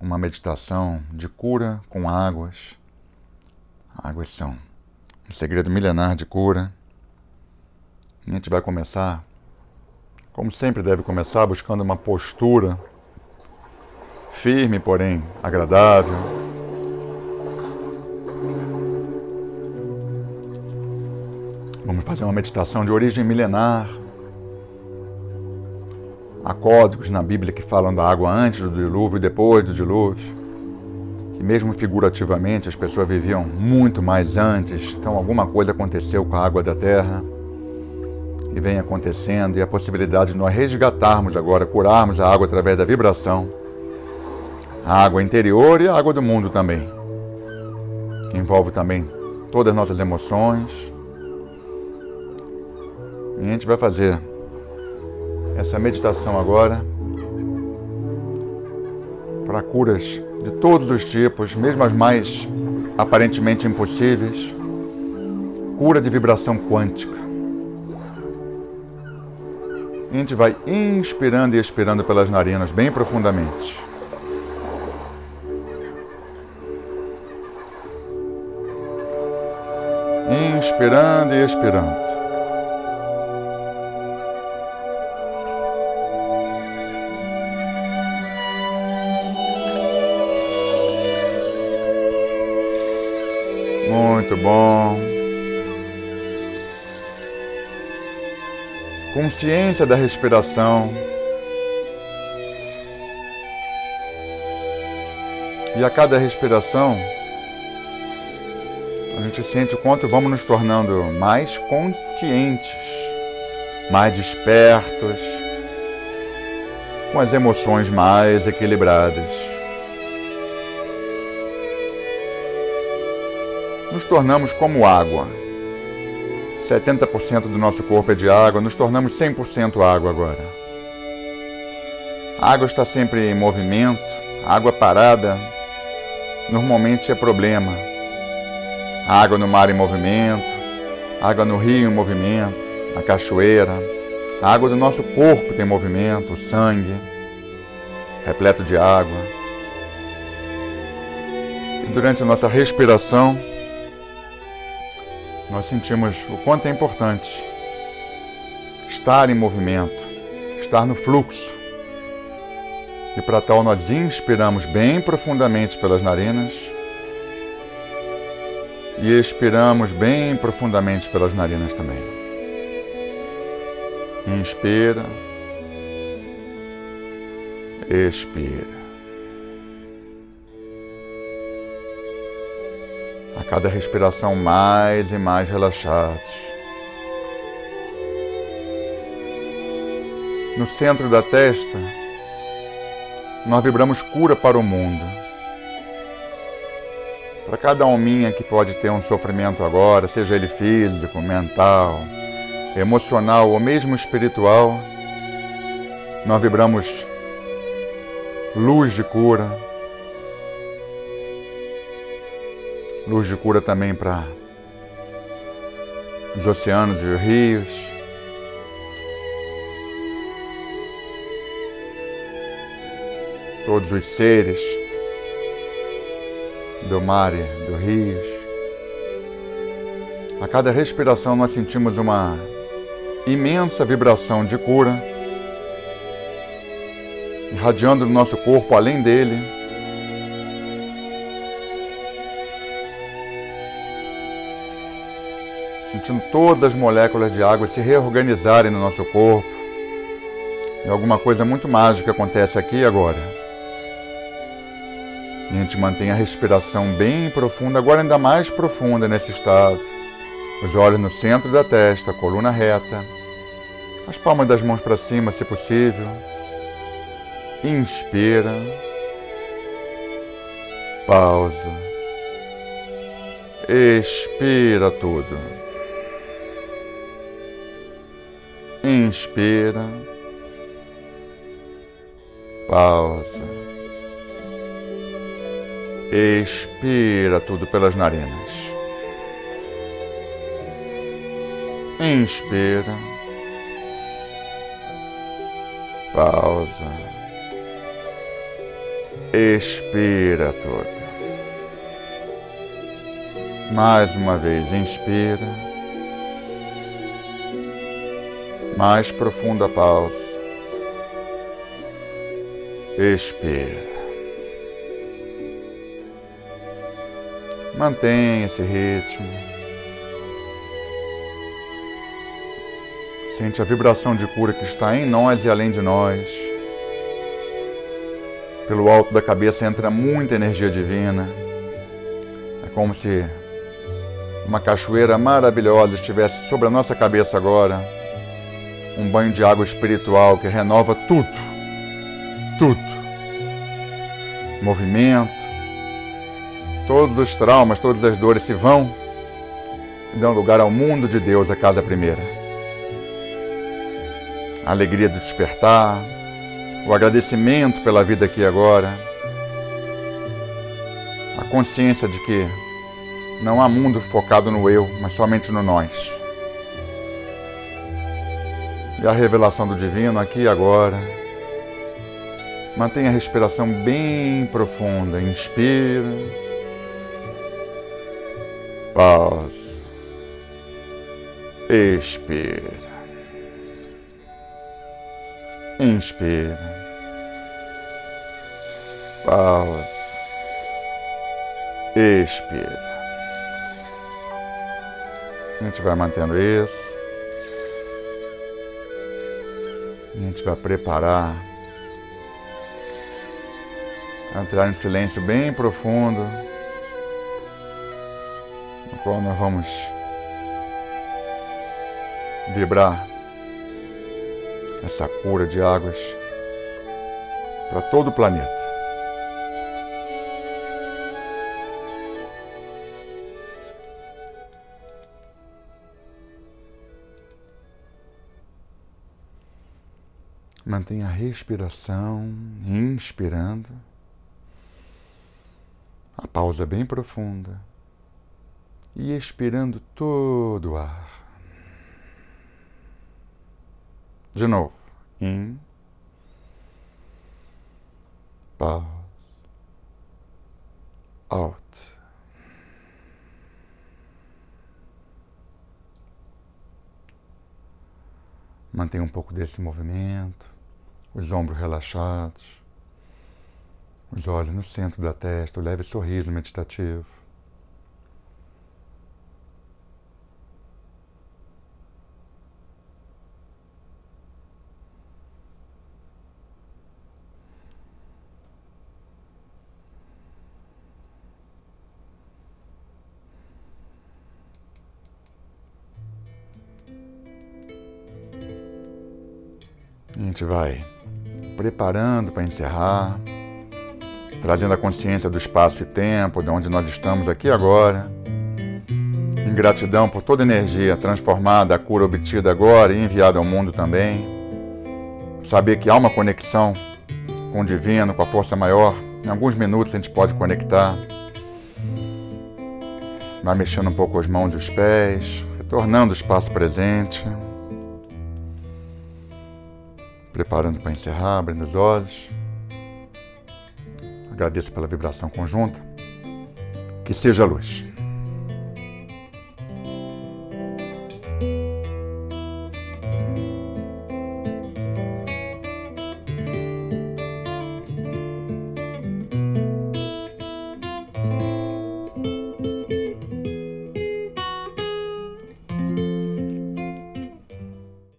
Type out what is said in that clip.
uma meditação de cura com águas. Águas são um segredo milenar de cura. a gente vai começar, como sempre deve começar, buscando uma postura firme, porém agradável. Vamos fazer uma meditação de origem milenar. Há códigos na Bíblia que falam da água antes do dilúvio e depois do dilúvio. Que mesmo figurativamente as pessoas viviam muito mais antes. Então alguma coisa aconteceu com a água da terra. E vem acontecendo. E a possibilidade de nós resgatarmos agora, curarmos a água através da vibração. A água interior e a água do mundo também. Que envolve também todas as nossas emoções. E a gente vai fazer essa meditação agora para curas de todos os tipos, mesmo as mais aparentemente impossíveis. Cura de vibração quântica. A gente vai inspirando e expirando pelas narinas bem profundamente. Inspirando e expirando. Muito bom. Consciência da respiração. E a cada respiração, a gente sente o quanto vamos nos tornando mais conscientes, mais despertos, com as emoções mais equilibradas. Nos tornamos como água. 70% do nosso corpo é de água, nos tornamos 100% água agora. A água está sempre em movimento, água parada normalmente é problema. A água no mar em movimento, água no rio em movimento, na cachoeira. A água do nosso corpo tem movimento, o sangue, repleto de água. E durante a nossa respiração, nós sentimos o quanto é importante estar em movimento, estar no fluxo. E para tal, nós inspiramos bem profundamente pelas narinas e expiramos bem profundamente pelas narinas também. Inspira, expira. A cada respiração mais e mais relaxados. No centro da testa, nós vibramos cura para o mundo. Para cada alminha que pode ter um sofrimento agora, seja ele físico, mental, emocional ou mesmo espiritual, nós vibramos luz de cura, luz de cura também para os oceanos e os rios. Todos os seres do mar e dos rios. A cada respiração nós sentimos uma imensa vibração de cura irradiando no nosso corpo além dele sentindo todas as moléculas de água se reorganizarem no nosso corpo. E alguma coisa muito mágica acontece aqui agora. E a gente mantém a respiração bem profunda, agora ainda mais profunda nesse estado. Os olhos no centro da testa, coluna reta. As palmas das mãos para cima, se possível. Inspira. Pausa. Expira tudo. Inspira. Pausa. Expira tudo pelas narinas. Inspira. Pausa. Expira tudo. Mais uma vez, inspira. Mais profunda pausa. Expira. Mantenha esse ritmo. Sente a vibração de cura que está em nós e além de nós. Pelo alto da cabeça entra muita energia divina. É como se uma cachoeira maravilhosa estivesse sobre a nossa cabeça agora. Um banho de água espiritual que renova tudo. Tudo. Movimento. Todos os traumas, todas as dores se vão e dão lugar ao mundo de Deus a cada primeira. A alegria de despertar, o agradecimento pela vida aqui agora, a consciência de que não há mundo focado no eu, mas somente no nós. E a revelação do divino aqui e agora. Mantenha a respiração bem profunda. Inspira. Pausa. Expira. Inspira. Pausa. Expira. A gente vai mantendo isso. A gente vai preparar. Entrar em silêncio bem profundo. No qual nós vamos vibrar essa cura de águas para todo o planeta. Mantenha a respiração, inspirando. A pausa bem profunda. E expirando todo o ar. De novo. In. Pause. Out. Mantenha um pouco desse movimento, os ombros relaxados, os olhos no centro da testa, o leve sorriso meditativo. A gente vai preparando para encerrar, trazendo a consciência do espaço e tempo, de onde nós estamos aqui agora. Em gratidão por toda a energia transformada, a cura obtida agora e enviada ao mundo também. Saber que há uma conexão com o divino, com a força maior. Em alguns minutos a gente pode conectar. Vai mexendo um pouco as mãos e os pés, retornando o espaço presente preparando para encerrar, abrindo os olhos. Agradeço pela vibração conjunta. Que seja luz.